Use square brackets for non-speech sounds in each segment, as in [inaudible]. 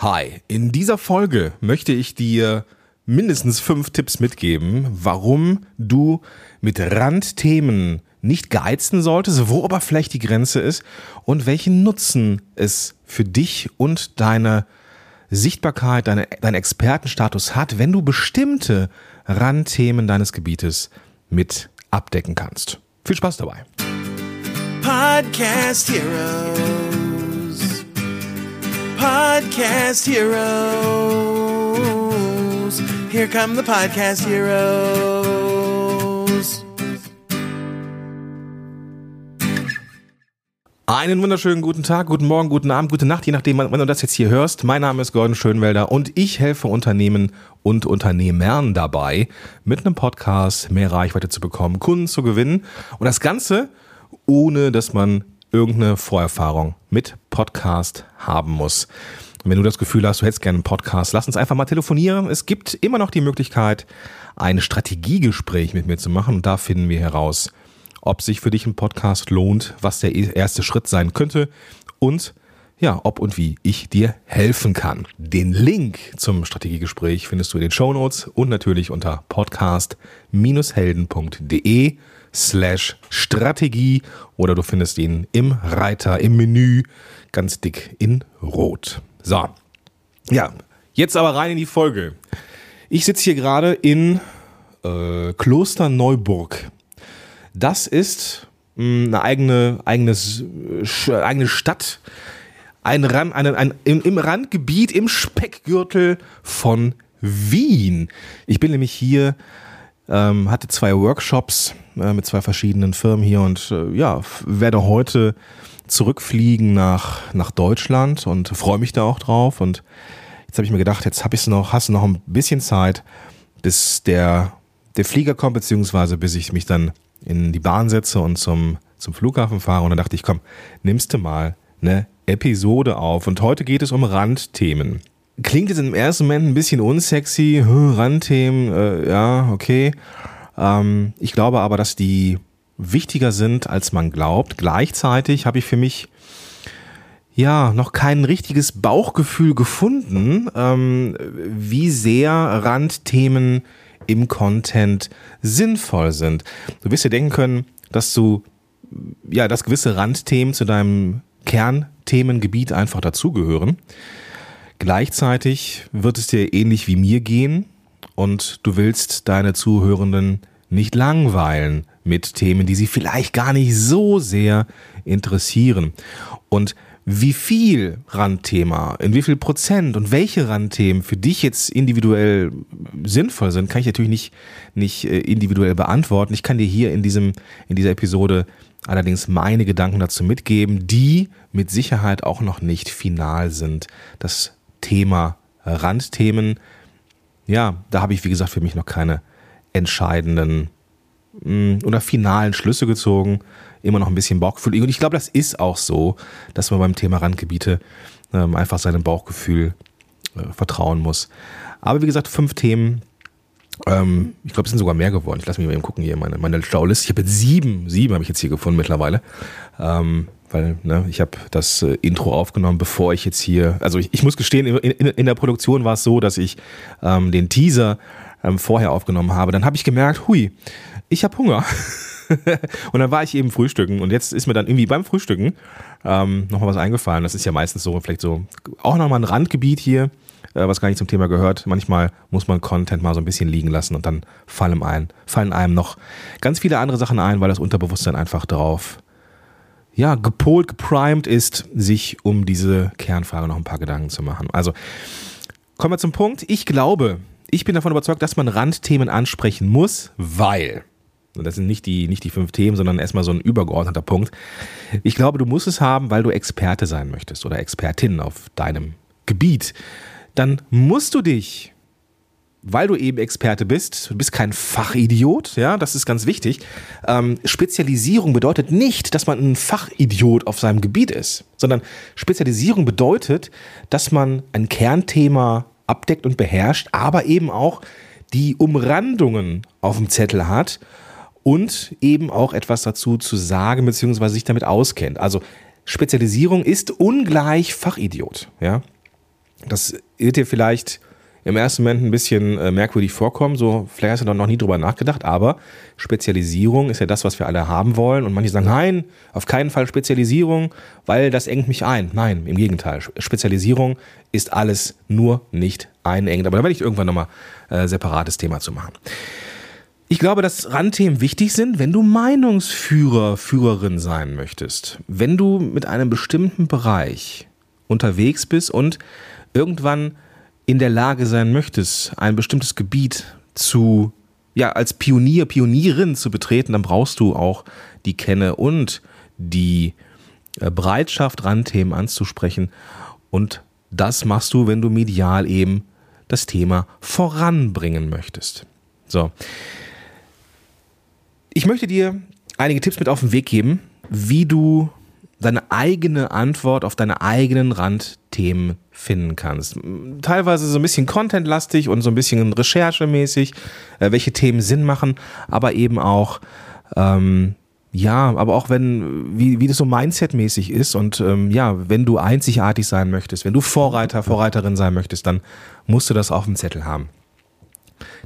Hi, in dieser Folge möchte ich dir mindestens fünf Tipps mitgeben, warum du mit Randthemen nicht geizen solltest, wo aber vielleicht die Grenze ist und welchen Nutzen es für dich und deine Sichtbarkeit, deine, deinen Expertenstatus hat, wenn du bestimmte Randthemen deines Gebietes mit abdecken kannst. Viel Spaß dabei. Podcast Heroes. Podcast Heroes. Here come the Podcast Heroes. Einen wunderschönen guten Tag, guten Morgen, guten Abend, gute Nacht, je nachdem, wann du das jetzt hier hörst. Mein Name ist Gordon Schönwelder und ich helfe Unternehmen und Unternehmern dabei, mit einem Podcast mehr Reichweite zu bekommen, Kunden zu gewinnen und das Ganze ohne, dass man irgendeine Vorerfahrung mit Podcast haben muss. Wenn du das Gefühl hast, du hättest gerne einen Podcast, lass uns einfach mal telefonieren. Es gibt immer noch die Möglichkeit, ein Strategiegespräch mit mir zu machen und da finden wir heraus, ob sich für dich ein Podcast lohnt, was der erste Schritt sein könnte und ja, ob und wie ich dir helfen kann. Den Link zum Strategiegespräch findest du in den Show Notes und natürlich unter podcast-helden.de slash Strategie oder du findest ihn im Reiter, im Menü, ganz dick in Rot. So, ja, jetzt aber rein in die Folge. Ich sitze hier gerade in äh, Klosterneuburg. Das ist mh, hm, eine eigene, eigenes, äh, eigene Stadt, ein Rand, ein, ein, im, im Randgebiet, im Speckgürtel von Wien. Ich bin nämlich hier ähm, hatte zwei Workshops äh, mit zwei verschiedenen Firmen hier und äh, ja, werde heute zurückfliegen nach, nach Deutschland und freue mich da auch drauf. Und jetzt habe ich mir gedacht, jetzt habe ich noch, hast du noch ein bisschen Zeit, bis der, der Flieger kommt, beziehungsweise bis ich mich dann in die Bahn setze und zum, zum Flughafen fahre. Und dann dachte ich, komm, nimmst du mal eine Episode auf. Und heute geht es um Randthemen. Klingt jetzt im ersten Moment ein bisschen unsexy, Randthemen, äh, ja, okay. Ähm, ich glaube aber, dass die wichtiger sind, als man glaubt. Gleichzeitig habe ich für mich ja noch kein richtiges Bauchgefühl gefunden, ähm, wie sehr Randthemen im Content sinnvoll sind. Du wirst dir denken können, dass du ja, dass gewisse Randthemen zu deinem Kernthemengebiet einfach dazugehören. Gleichzeitig wird es dir ähnlich wie mir gehen und du willst deine Zuhörenden nicht langweilen mit Themen, die sie vielleicht gar nicht so sehr interessieren. Und wie viel Randthema, in wie viel Prozent und welche Randthemen für dich jetzt individuell sinnvoll sind, kann ich natürlich nicht, nicht äh, individuell beantworten. Ich kann dir hier in diesem, in dieser Episode allerdings meine Gedanken dazu mitgeben, die mit Sicherheit auch noch nicht final sind. Das Thema Randthemen, ja, da habe ich, wie gesagt, für mich noch keine entscheidenden mm, oder finalen Schlüsse gezogen. Immer noch ein bisschen Bauchgefühl. Und ich glaube, das ist auch so, dass man beim Thema Randgebiete ähm, einfach seinem Bauchgefühl äh, vertrauen muss. Aber wie gesagt, fünf Themen. Ähm, ich glaube, es sind sogar mehr geworden. Ich lasse mich mal eben gucken hier, meine, meine Stauliste. Ich habe jetzt sieben, sieben habe ich jetzt hier gefunden mittlerweile. Ähm, weil ne, ich habe das äh, Intro aufgenommen, bevor ich jetzt hier, also ich, ich muss gestehen, in, in, in, der Produktion war es so, dass ich ähm, den Teaser ähm, vorher aufgenommen habe. Dann habe ich gemerkt, hui, ich habe Hunger. [laughs] und dann war ich eben frühstücken und jetzt ist mir dann irgendwie beim Frühstücken ähm, nochmal was eingefallen. Das ist ja meistens so, vielleicht so, auch nochmal ein Randgebiet hier, was gar nicht zum Thema gehört. Manchmal muss man Content mal so ein bisschen liegen lassen und dann fallen einem, fallen einem noch ganz viele andere Sachen ein, weil das Unterbewusstsein einfach drauf ja, gepolt, geprimed ist, sich um diese Kernfrage noch ein paar Gedanken zu machen. Also, kommen wir zum Punkt. Ich glaube, ich bin davon überzeugt, dass man Randthemen ansprechen muss, weil, und das sind nicht die, nicht die fünf Themen, sondern erstmal so ein übergeordneter Punkt. Ich glaube, du musst es haben, weil du Experte sein möchtest oder Expertin auf deinem Gebiet. Dann musst du dich weil du eben Experte bist, du bist kein Fachidiot, ja, das ist ganz wichtig. Ähm, Spezialisierung bedeutet nicht, dass man ein Fachidiot auf seinem Gebiet ist, sondern Spezialisierung bedeutet, dass man ein Kernthema abdeckt und beherrscht, aber eben auch die Umrandungen auf dem Zettel hat und eben auch etwas dazu zu sagen bzw. sich damit auskennt. Also Spezialisierung ist ungleich Fachidiot, ja. Das wird dir vielleicht im ersten Moment ein bisschen äh, merkwürdig vorkommen, so vielleicht hast du noch nie drüber nachgedacht, aber Spezialisierung ist ja das, was wir alle haben wollen und manche sagen, nein, auf keinen Fall Spezialisierung, weil das engt mich ein. Nein, im Gegenteil, Spezialisierung ist alles nur nicht einengt, aber da werde ich irgendwann nochmal äh, separates Thema zu machen. Ich glaube, dass Randthemen wichtig sind, wenn du Meinungsführer, Führerin sein möchtest. Wenn du mit einem bestimmten Bereich unterwegs bist und irgendwann in der Lage sein möchtest, ein bestimmtes Gebiet zu, ja, als Pionier, Pionierin zu betreten, dann brauchst du auch die Kenne und die äh, Bereitschaft, Randthemen anzusprechen. Und das machst du, wenn du medial eben das Thema voranbringen möchtest. So. Ich möchte dir einige Tipps mit auf den Weg geben, wie du deine eigene Antwort auf deine eigenen Randthemen finden kannst. Teilweise so ein bisschen contentlastig und so ein bisschen recherchemäßig, äh, welche Themen Sinn machen, aber eben auch, ähm, ja, aber auch wenn, wie, wie das so Mindset-mäßig ist und ähm, ja, wenn du einzigartig sein möchtest, wenn du Vorreiter, Vorreiterin sein möchtest, dann musst du das auf dem Zettel haben.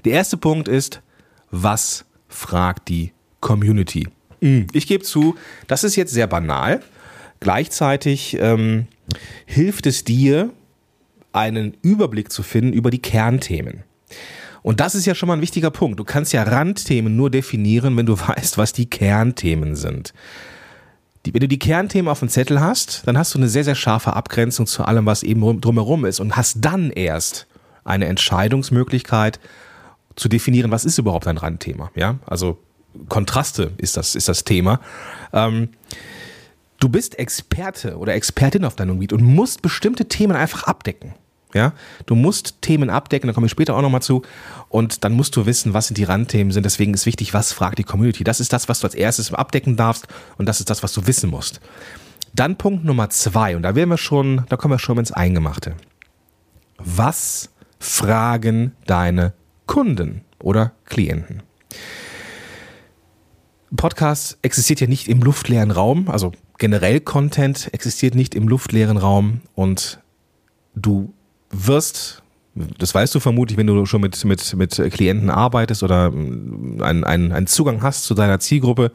Der erste Punkt ist, was fragt die Community? Ich gebe zu, das ist jetzt sehr banal. Gleichzeitig ähm, hilft es dir, einen Überblick zu finden über die Kernthemen. Und das ist ja schon mal ein wichtiger Punkt. Du kannst ja Randthemen nur definieren, wenn du [laughs] weißt, was die Kernthemen sind. Die, wenn du die Kernthemen auf dem Zettel hast, dann hast du eine sehr, sehr scharfe Abgrenzung zu allem, was eben drumherum ist und hast dann erst eine Entscheidungsmöglichkeit zu definieren, was ist überhaupt ein Randthema. Ja, also Kontraste ist das, ist das Thema. Ähm, du bist Experte oder Expertin auf deinem Gebiet und musst bestimmte Themen einfach abdecken. Ja, du musst Themen abdecken, da komme ich später auch nochmal zu. Und dann musst du wissen, was sind die Randthemen sind. Deswegen ist wichtig, was fragt die Community. Das ist das, was du als erstes abdecken darfst und das ist das, was du wissen musst. Dann Punkt Nummer zwei, und da wären wir schon, da kommen wir schon ins Eingemachte. Was fragen deine Kunden oder Klienten? Podcast existiert ja nicht im luftleeren Raum, also generell Content existiert nicht im luftleeren Raum und du wirst, das weißt du vermutlich, wenn du schon mit, mit, mit Klienten arbeitest oder einen, einen, einen Zugang hast zu deiner Zielgruppe.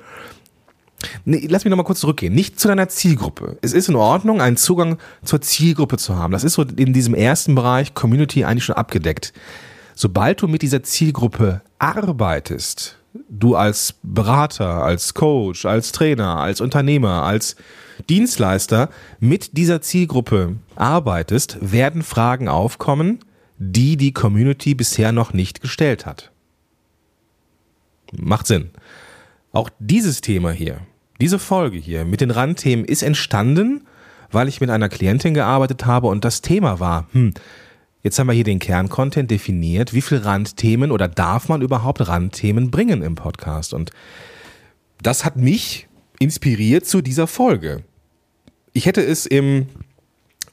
Nee, lass mich nochmal kurz zurückgehen. Nicht zu deiner Zielgruppe. Es ist in Ordnung, einen Zugang zur Zielgruppe zu haben. Das ist so in diesem ersten Bereich Community eigentlich schon abgedeckt. Sobald du mit dieser Zielgruppe arbeitest, du als Berater, als Coach, als Trainer, als Unternehmer, als Dienstleister mit dieser Zielgruppe arbeitest, werden Fragen aufkommen, die die Community bisher noch nicht gestellt hat. Macht Sinn. Auch dieses Thema hier, diese Folge hier mit den Randthemen ist entstanden, weil ich mit einer Klientin gearbeitet habe und das Thema war, hm, Jetzt haben wir hier den Kerncontent definiert. Wie viel Randthemen oder darf man überhaupt Randthemen bringen im Podcast? Und das hat mich inspiriert zu dieser Folge. Ich hätte es im,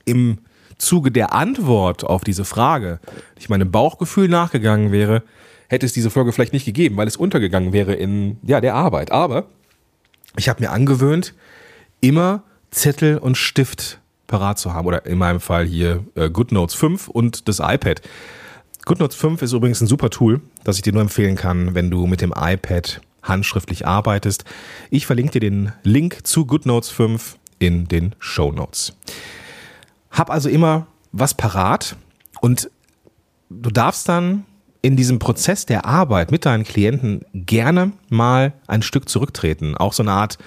im Zuge der Antwort auf diese Frage, ich meinem Bauchgefühl nachgegangen wäre, hätte es diese Folge vielleicht nicht gegeben, weil es untergegangen wäre in ja, der Arbeit. Aber ich habe mir angewöhnt, immer Zettel und Stift parat zu haben. Oder in meinem Fall hier äh, GoodNotes 5 und das iPad. GoodNotes 5 ist übrigens ein super Tool, das ich dir nur empfehlen kann, wenn du mit dem iPad handschriftlich arbeitest. Ich verlinke dir den Link zu GoodNotes 5 in den Show Notes. Hab also immer was parat und du darfst dann in diesem Prozess der Arbeit mit deinen Klienten gerne mal ein Stück zurücktreten. Auch so eine Art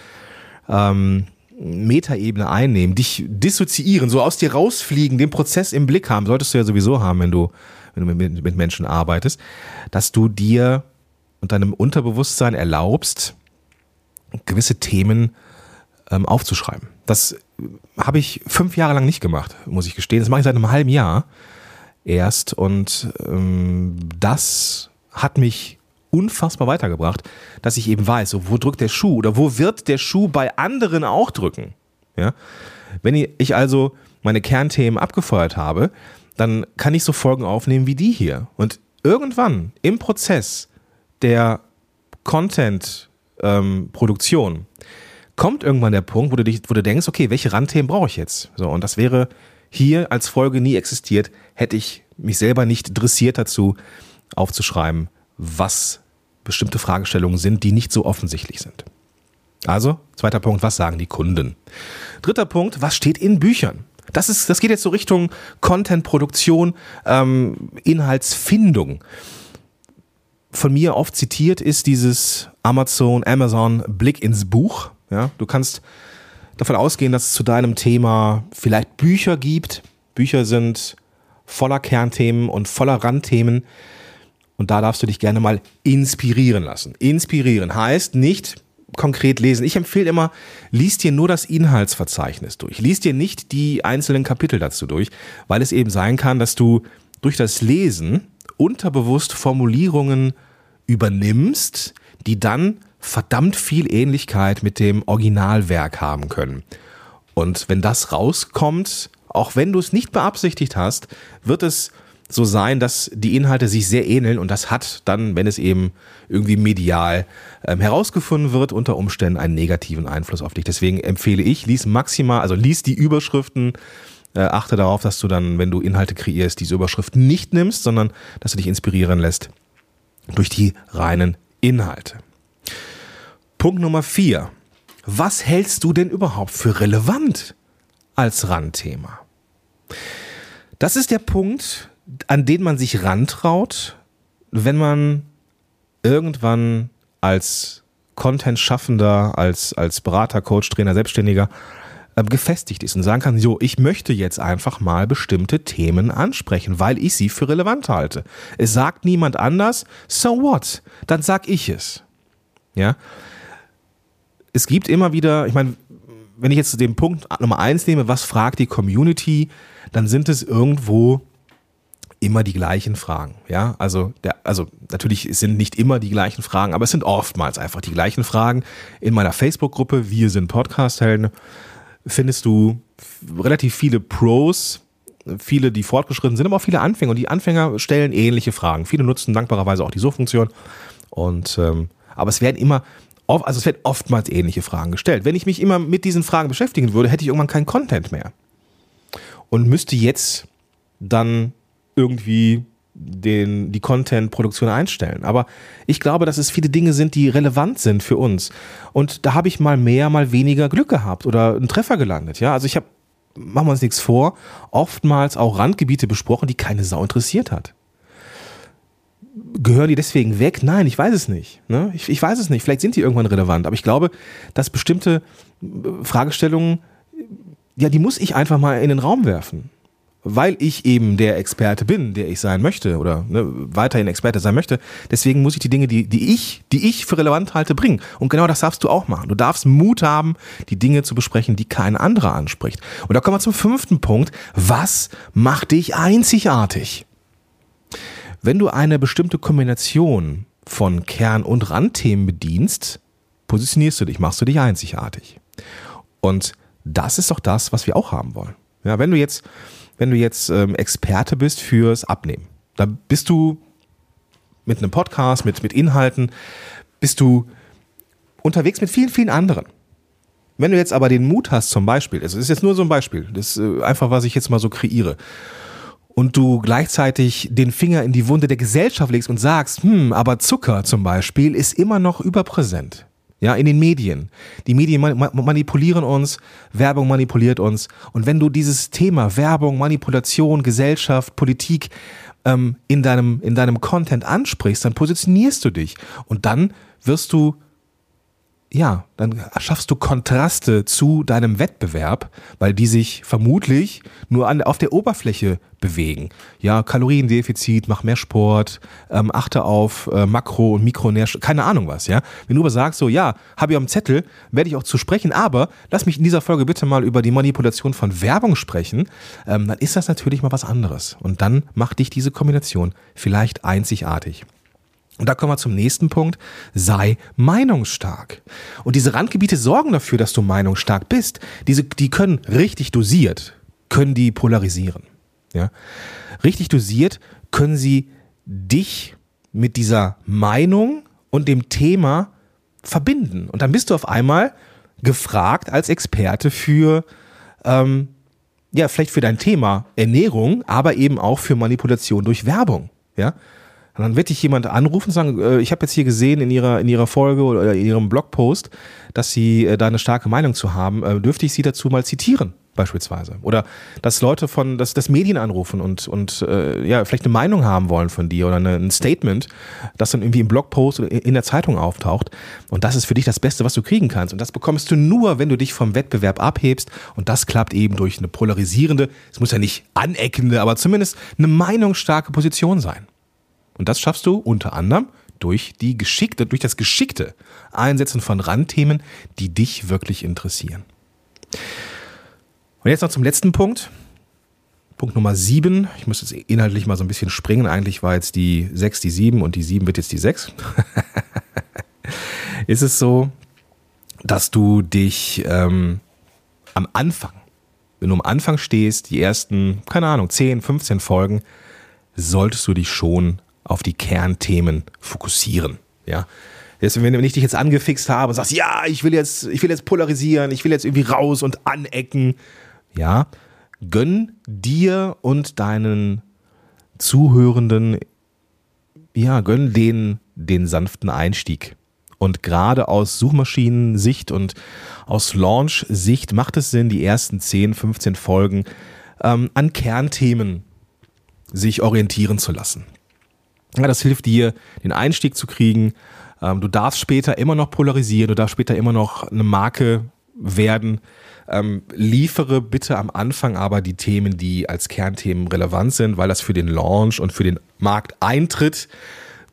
ähm, Metaebene einnehmen, dich dissoziieren, so aus dir rausfliegen, den Prozess im Blick haben, solltest du ja sowieso haben, wenn du, wenn du mit, mit Menschen arbeitest, dass du dir und deinem Unterbewusstsein erlaubst, gewisse Themen ähm, aufzuschreiben. Das habe ich fünf Jahre lang nicht gemacht, muss ich gestehen. Das mache ich seit einem halben Jahr erst und ähm, das hat mich unfassbar weitergebracht, dass ich eben weiß, so, wo drückt der Schuh oder wo wird der Schuh bei anderen auch drücken. Ja? Wenn ich also meine Kernthemen abgefeuert habe, dann kann ich so Folgen aufnehmen wie die hier. Und irgendwann im Prozess der Content-Produktion ähm, kommt irgendwann der Punkt, wo du, dich, wo du denkst, okay, welche Randthemen brauche ich jetzt? So, und das wäre hier als Folge nie existiert, hätte ich mich selber nicht dressiert dazu, aufzuschreiben, was bestimmte Fragestellungen sind, die nicht so offensichtlich sind. Also, zweiter Punkt, was sagen die Kunden? Dritter Punkt, was steht in Büchern? Das, ist, das geht jetzt so Richtung Content-Produktion, ähm, Inhaltsfindung. Von mir oft zitiert ist dieses Amazon, Amazon Blick ins Buch. Ja, du kannst davon ausgehen, dass es zu deinem Thema vielleicht Bücher gibt. Bücher sind voller Kernthemen und voller Randthemen. Und da darfst du dich gerne mal inspirieren lassen. Inspirieren heißt nicht konkret lesen. Ich empfehle immer, lies dir nur das Inhaltsverzeichnis durch. Lies dir nicht die einzelnen Kapitel dazu durch, weil es eben sein kann, dass du durch das Lesen unterbewusst Formulierungen übernimmst, die dann verdammt viel Ähnlichkeit mit dem Originalwerk haben können. Und wenn das rauskommt, auch wenn du es nicht beabsichtigt hast, wird es so sein, dass die Inhalte sich sehr ähneln und das hat dann, wenn es eben irgendwie medial ähm, herausgefunden wird, unter Umständen einen negativen Einfluss auf dich. Deswegen empfehle ich, lies maximal, also lies die Überschriften, äh, achte darauf, dass du dann, wenn du Inhalte kreierst, diese Überschriften nicht nimmst, sondern dass du dich inspirieren lässt durch die reinen Inhalte. Punkt Nummer vier. Was hältst du denn überhaupt für relevant als Randthema? Das ist der Punkt, an den man sich rantraut, wenn man irgendwann als Content-Schaffender, als, als Berater, Coach, Trainer, Selbstständiger äh, gefestigt ist und sagen kann, so, ich möchte jetzt einfach mal bestimmte Themen ansprechen, weil ich sie für relevant halte. Es sagt niemand anders, so what? Dann sag ich es. Ja. Es gibt immer wieder, ich meine, wenn ich jetzt den Punkt Nummer eins nehme, was fragt die Community, dann sind es irgendwo immer die gleichen Fragen. Ja, also, der, also natürlich sind nicht immer die gleichen Fragen, aber es sind oftmals einfach die gleichen Fragen. In meiner Facebook-Gruppe, wir sind Podcast-Helden, findest du relativ viele Pros, viele, die fortgeschritten sind, aber auch viele Anfänger. Und die Anfänger stellen ähnliche Fragen. Viele nutzen dankbarerweise auch die Suchfunktion. Und ähm, aber es werden immer, also es werden oftmals ähnliche Fragen gestellt. Wenn ich mich immer mit diesen Fragen beschäftigen würde, hätte ich irgendwann keinen Content mehr. Und müsste jetzt dann irgendwie den, die Content-Produktion einstellen. Aber ich glaube, dass es viele Dinge sind, die relevant sind für uns. Und da habe ich mal mehr, mal weniger Glück gehabt oder einen Treffer gelandet. Ja, also ich habe, machen wir uns nichts vor, oftmals auch Randgebiete besprochen, die keine Sau interessiert hat. Gehören die deswegen weg? Nein, ich weiß es nicht. Ne? Ich, ich weiß es nicht. Vielleicht sind die irgendwann relevant. Aber ich glaube, dass bestimmte Fragestellungen, ja, die muss ich einfach mal in den Raum werfen weil ich eben der Experte bin, der ich sein möchte oder ne, weiterhin Experte sein möchte. Deswegen muss ich die Dinge, die, die ich, die ich für relevant halte, bringen. Und genau das darfst du auch machen. Du darfst Mut haben, die Dinge zu besprechen, die kein anderer anspricht. Und da kommen wir zum fünften Punkt. Was macht dich einzigartig? Wenn du eine bestimmte Kombination von Kern- und Randthemen bedienst, positionierst du dich, machst du dich einzigartig. Und das ist doch das, was wir auch haben wollen. Ja, wenn du jetzt wenn du jetzt ähm, Experte bist fürs Abnehmen. Da bist du mit einem Podcast, mit, mit Inhalten, bist du unterwegs mit vielen, vielen anderen. Wenn du jetzt aber den Mut hast, zum Beispiel, es ist jetzt nur so ein Beispiel, das ist äh, einfach, was ich jetzt mal so kreiere, und du gleichzeitig den Finger in die Wunde der Gesellschaft legst und sagst, hm, aber Zucker zum Beispiel ist immer noch überpräsent. Ja, in den Medien. Die Medien manipulieren uns, Werbung manipuliert uns. Und wenn du dieses Thema Werbung, Manipulation, Gesellschaft, Politik ähm, in, deinem, in deinem Content ansprichst, dann positionierst du dich. Und dann wirst du ja, dann schaffst du Kontraste zu deinem Wettbewerb, weil die sich vermutlich nur an, auf der Oberfläche bewegen. Ja, Kaloriendefizit, mach mehr Sport, ähm, achte auf äh, Makro- und Mikronährstoffe, keine Ahnung was, ja. Wenn du aber sagst, so, ja, habe ich am Zettel, werde ich auch zu sprechen, aber lass mich in dieser Folge bitte mal über die Manipulation von Werbung sprechen, ähm, dann ist das natürlich mal was anderes. Und dann macht dich diese Kombination vielleicht einzigartig. Und da kommen wir zum nächsten Punkt. Sei meinungsstark. Und diese Randgebiete sorgen dafür, dass du meinungsstark bist. Diese, die können richtig dosiert, können die polarisieren. Ja? Richtig dosiert können sie dich mit dieser Meinung und dem Thema verbinden. Und dann bist du auf einmal gefragt als Experte für ähm, ja, vielleicht für dein Thema Ernährung, aber eben auch für Manipulation durch Werbung. Ja. Und dann wird dich jemand anrufen und sagen, äh, ich habe jetzt hier gesehen in ihrer, in ihrer Folge oder in ihrem Blogpost, dass sie äh, da eine starke Meinung zu haben. Äh, dürfte ich sie dazu mal zitieren? beispielsweise. Oder dass Leute von, dass, dass Medien anrufen und, und äh, ja, vielleicht eine Meinung haben wollen von dir oder eine, ein Statement, das dann irgendwie im Blogpost oder in der Zeitung auftaucht. Und das ist für dich das Beste, was du kriegen kannst. Und das bekommst du nur, wenn du dich vom Wettbewerb abhebst. Und das klappt eben durch eine polarisierende, es muss ja nicht aneckende, aber zumindest eine meinungsstarke Position sein. Und das schaffst du unter anderem durch die geschickte, durch das geschickte Einsetzen von Randthemen, die dich wirklich interessieren. Und jetzt noch zum letzten Punkt. Punkt Nummer sieben. Ich muss jetzt inhaltlich mal so ein bisschen springen. Eigentlich war jetzt die sechs die sieben und die sieben wird jetzt die sechs. [laughs] ist es so, dass du dich ähm, am Anfang, wenn du am Anfang stehst, die ersten, keine Ahnung, 10, 15 Folgen, solltest du dich schon auf die Kernthemen fokussieren. Ja. Deswegen, wenn ich dich jetzt angefixt habe und sagst, ja, ich will jetzt, ich will jetzt polarisieren, ich will jetzt irgendwie raus und anecken, ja, gönn dir und deinen Zuhörenden, ja, gönn denen den sanften Einstieg. Und gerade aus Suchmaschinen-Sicht und aus Launch-Sicht macht es Sinn, die ersten 10, 15 Folgen ähm, an Kernthemen sich orientieren zu lassen. Ja, das hilft dir, den Einstieg zu kriegen. Ähm, du darfst später immer noch polarisieren, du darfst später immer noch eine Marke werden. Ähm, liefere bitte am Anfang aber die Themen, die als Kernthemen relevant sind, weil das für den Launch und für den Markteintritt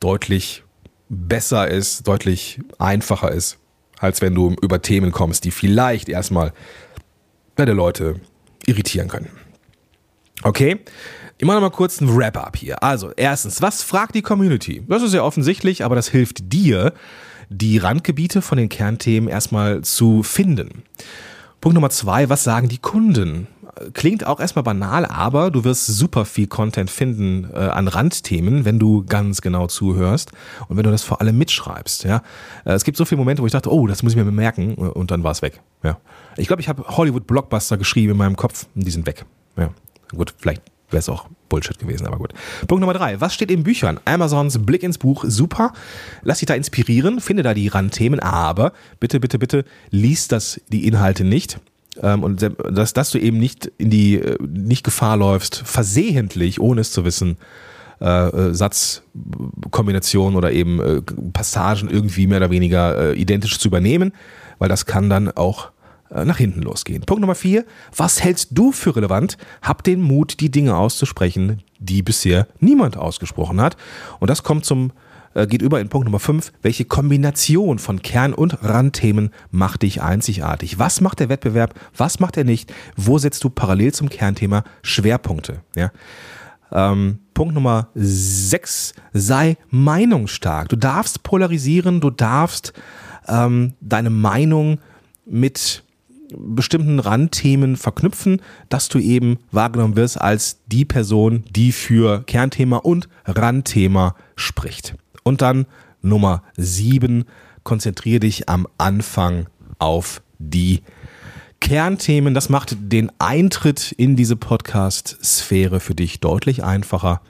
deutlich besser ist, deutlich einfacher ist, als wenn du über Themen kommst, die vielleicht erstmal bei der Leute irritieren können. Okay? Ich mache mal kurz ein Wrap-up hier. Also, erstens, was fragt die Community? Das ist ja offensichtlich, aber das hilft dir, die Randgebiete von den Kernthemen erstmal zu finden. Punkt Nummer zwei, was sagen die Kunden? Klingt auch erstmal banal, aber du wirst super viel Content finden äh, an Randthemen, wenn du ganz genau zuhörst und wenn du das vor allem mitschreibst. Ja, äh, es gibt so viele Momente, wo ich dachte, oh, das muss ich mir bemerken und dann war es weg. Ja, ich glaube, ich habe Hollywood Blockbuster geschrieben in meinem Kopf und die sind weg. Ja, gut, vielleicht wäre es auch Bullshit gewesen, aber gut. Punkt Nummer drei. Was steht in Büchern? Amazons Blick ins Buch, super. Lass dich da inspirieren, finde da die Randthemen, aber bitte, bitte, bitte, lies das, die Inhalte nicht. Ähm, und dass, dass du eben nicht in die, äh, nicht Gefahr läufst, versehentlich, ohne es zu wissen, äh, äh Satzkombinationen oder eben äh, Passagen irgendwie mehr oder weniger äh, identisch zu übernehmen, weil das kann dann auch nach hinten losgehen. Punkt Nummer vier. Was hältst du für relevant? Hab den Mut, die Dinge auszusprechen, die bisher niemand ausgesprochen hat. Und das kommt zum, äh, geht über in Punkt Nummer fünf. Welche Kombination von Kern- und Randthemen macht dich einzigartig? Was macht der Wettbewerb? Was macht er nicht? Wo setzt du parallel zum Kernthema Schwerpunkte? Ja. Ähm, Punkt Nummer sechs. Sei meinungsstark. Du darfst polarisieren, du darfst ähm, deine Meinung mit bestimmten Randthemen verknüpfen, dass du eben wahrgenommen wirst als die Person, die für Kernthema und Randthema spricht. Und dann Nummer sieben, konzentriere dich am Anfang auf die Kernthemen. Das macht den Eintritt in diese Podcast-Sphäre für dich deutlich einfacher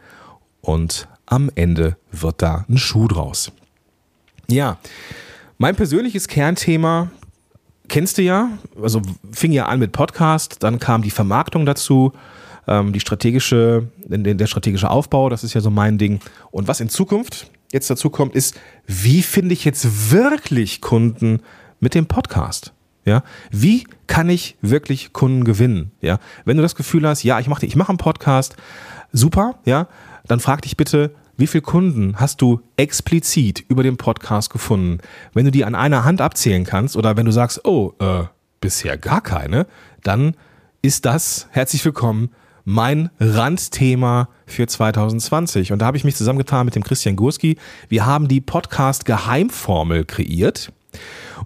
und am Ende wird da ein Schuh draus. Ja, mein persönliches Kernthema, kennst du ja, also fing ja an mit Podcast, dann kam die Vermarktung dazu, ähm, die strategische, der strategische Aufbau, das ist ja so mein Ding. Und was in Zukunft jetzt dazu kommt, ist, wie finde ich jetzt wirklich Kunden mit dem Podcast? Ja, wie kann ich wirklich Kunden gewinnen? Ja, wenn du das Gefühl hast, ja, ich mache ich mache einen Podcast, super, ja, dann frag dich bitte, wie viele Kunden hast du explizit über den Podcast gefunden? Wenn du die an einer Hand abzählen kannst oder wenn du sagst, oh, äh, bisher gar keine, dann ist das, herzlich willkommen, mein Randthema für 2020. Und da habe ich mich zusammengetan mit dem Christian Gurski. Wir haben die Podcast-Geheimformel kreiert.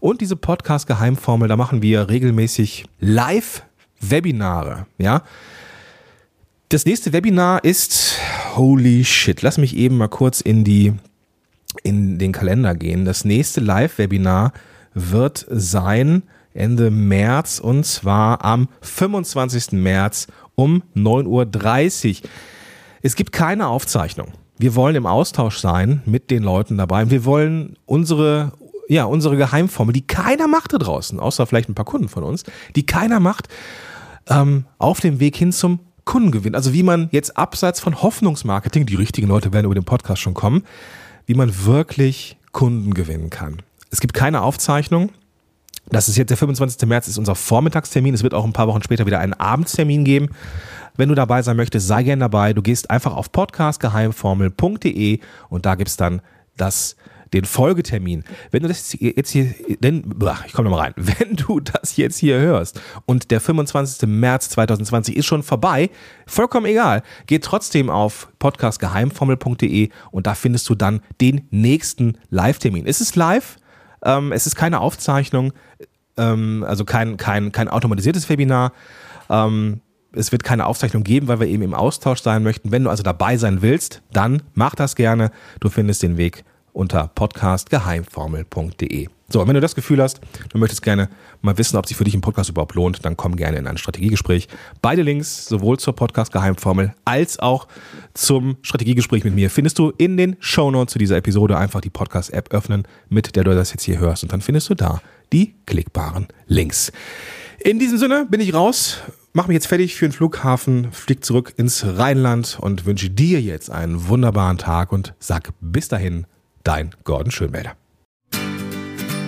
Und diese Podcast-Geheimformel, da machen wir regelmäßig Live-Webinare. Ja, das nächste Webinar ist, holy shit, lass mich eben mal kurz in die, in den Kalender gehen. Das nächste Live-Webinar wird sein Ende März und zwar am 25. März um 9.30 Uhr. Es gibt keine Aufzeichnung. Wir wollen im Austausch sein mit den Leuten dabei. Wir wollen unsere, ja, unsere Geheimformel, die keiner macht da draußen, außer vielleicht ein paar Kunden von uns, die keiner macht, ähm, auf dem Weg hin zum Kundengewinn. Also wie man jetzt abseits von Hoffnungsmarketing, die richtigen Leute werden über den Podcast schon kommen, wie man wirklich Kunden gewinnen kann. Es gibt keine Aufzeichnung. Das ist jetzt der 25. März, ist unser Vormittagstermin. Es wird auch ein paar Wochen später wieder einen Abendstermin geben. Wenn du dabei sein möchtest, sei gern dabei. Du gehst einfach auf podcastgeheimformel.de und da gibt's dann das den Folgetermin. Wenn du das jetzt hier, denn, ich komme nochmal rein, [laughs] wenn du das jetzt hier hörst und der 25. März 2020 ist schon vorbei, vollkommen egal, geh trotzdem auf podcastgeheimformel.de und da findest du dann den nächsten Live-Termin. Es ist live, ähm, es ist keine Aufzeichnung, ähm, also kein, kein, kein automatisiertes Webinar. Ähm, es wird keine Aufzeichnung geben, weil wir eben im Austausch sein möchten. Wenn du also dabei sein willst, dann mach das gerne. Du findest den Weg unter podcastgeheimformel.de. So, und wenn du das Gefühl hast, du möchtest gerne mal wissen, ob sich für dich ein Podcast überhaupt lohnt, dann komm gerne in ein Strategiegespräch. Beide Links, sowohl zur Podcast-Geheimformel als auch zum Strategiegespräch mit mir, findest du in den Shownotes zu dieser Episode. Einfach die Podcast-App öffnen, mit der du das jetzt hier hörst. Und dann findest du da die klickbaren Links. In diesem Sinne bin ich raus, mache mich jetzt fertig für den Flughafen, flieg zurück ins Rheinland und wünsche dir jetzt einen wunderbaren Tag und sag bis dahin, dein Gordon Schönmelder.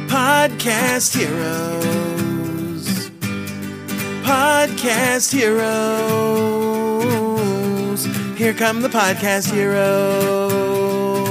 Podcast Heroes. Podcast Heroes. Here come the Podcast Heroes.